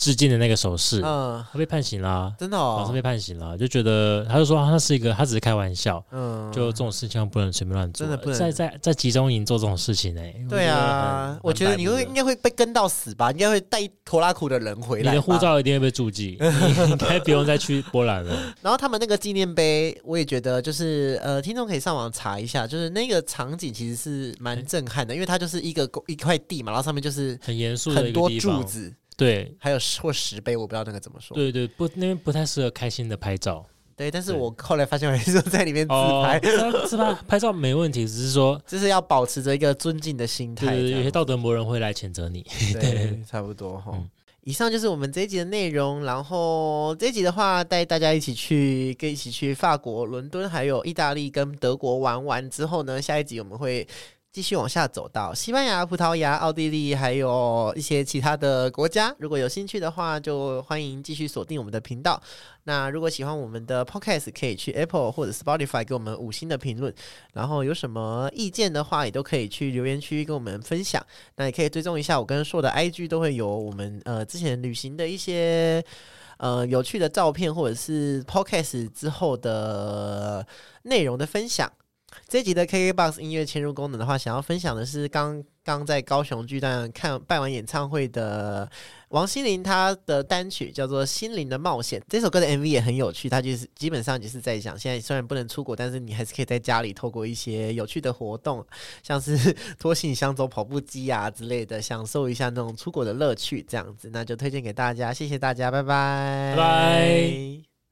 致敬的那个手势，
嗯，
他被判刑啦，
真的哦，
老师被判刑了，就觉得他就说他是一个，他只是开玩笑，
嗯，
就这种事情不能随便乱做，
真的不能。
在在在集中营做这种事情哎、
对啊，我觉得你会应该会被跟到死吧，应该会带一拖拉苦的人回来。
你的护，照一定会被注记，你应该不用再去波兰了。
然后他们那个纪念碑，我也觉得就是呃，听众可以上网查一下，就是那个场景其实是蛮震撼的，因为它就是一个一块地嘛，然后上面就是
很严肃的一个
很多，柱子，
对
还有石或石碑，我不知道那个怎么说。
对对，不那边不太适合开心的拍照。
对，但是我后来发现，我还是在里面自
哦，
拍，
自拍拍照没问题，只是说，
就是要保持着一个尊敬的心态。
有些道德魔人会来谴责你。
对，差不多哈。
嗯
以上就是我们这一集的内容，然后这一集的话，带大家一起去，跟一起去法国、伦敦，还有意大利跟德国玩完之后呢，下一集我们会继续往下走到西班牙、葡萄牙、奥地利，还有一些其他的国家。如果有兴趣的话，就欢迎继续锁定我们的频道。那如果喜欢我们的 Podcast，可以去 Apple 或者 Spotify 给我们五星的评论。然后有什么意见的话，也都可以去留言区跟我们分享。那也可以追踪一下我跟硕的 IG，都会有我们呃之前旅行的一些呃有趣的照片，或者是 Podcast 之后的内容的分享。这集的 KKBOX 音乐嵌入功能的话，想要分享的是刚刚在高雄巨蛋看办完演唱会的王心凌，她的单曲叫做《心灵的冒险》。这首歌的 MV 也很有趣，它就是基本上就是在讲，现在虽然不能出国，但是你还是可以在家里透过一些有趣的活动，像是 拖行李箱走跑步机啊之类的，享受一下那种出国的乐趣。这样子，那就推荐给大家，谢谢大家，拜拜，
拜拜。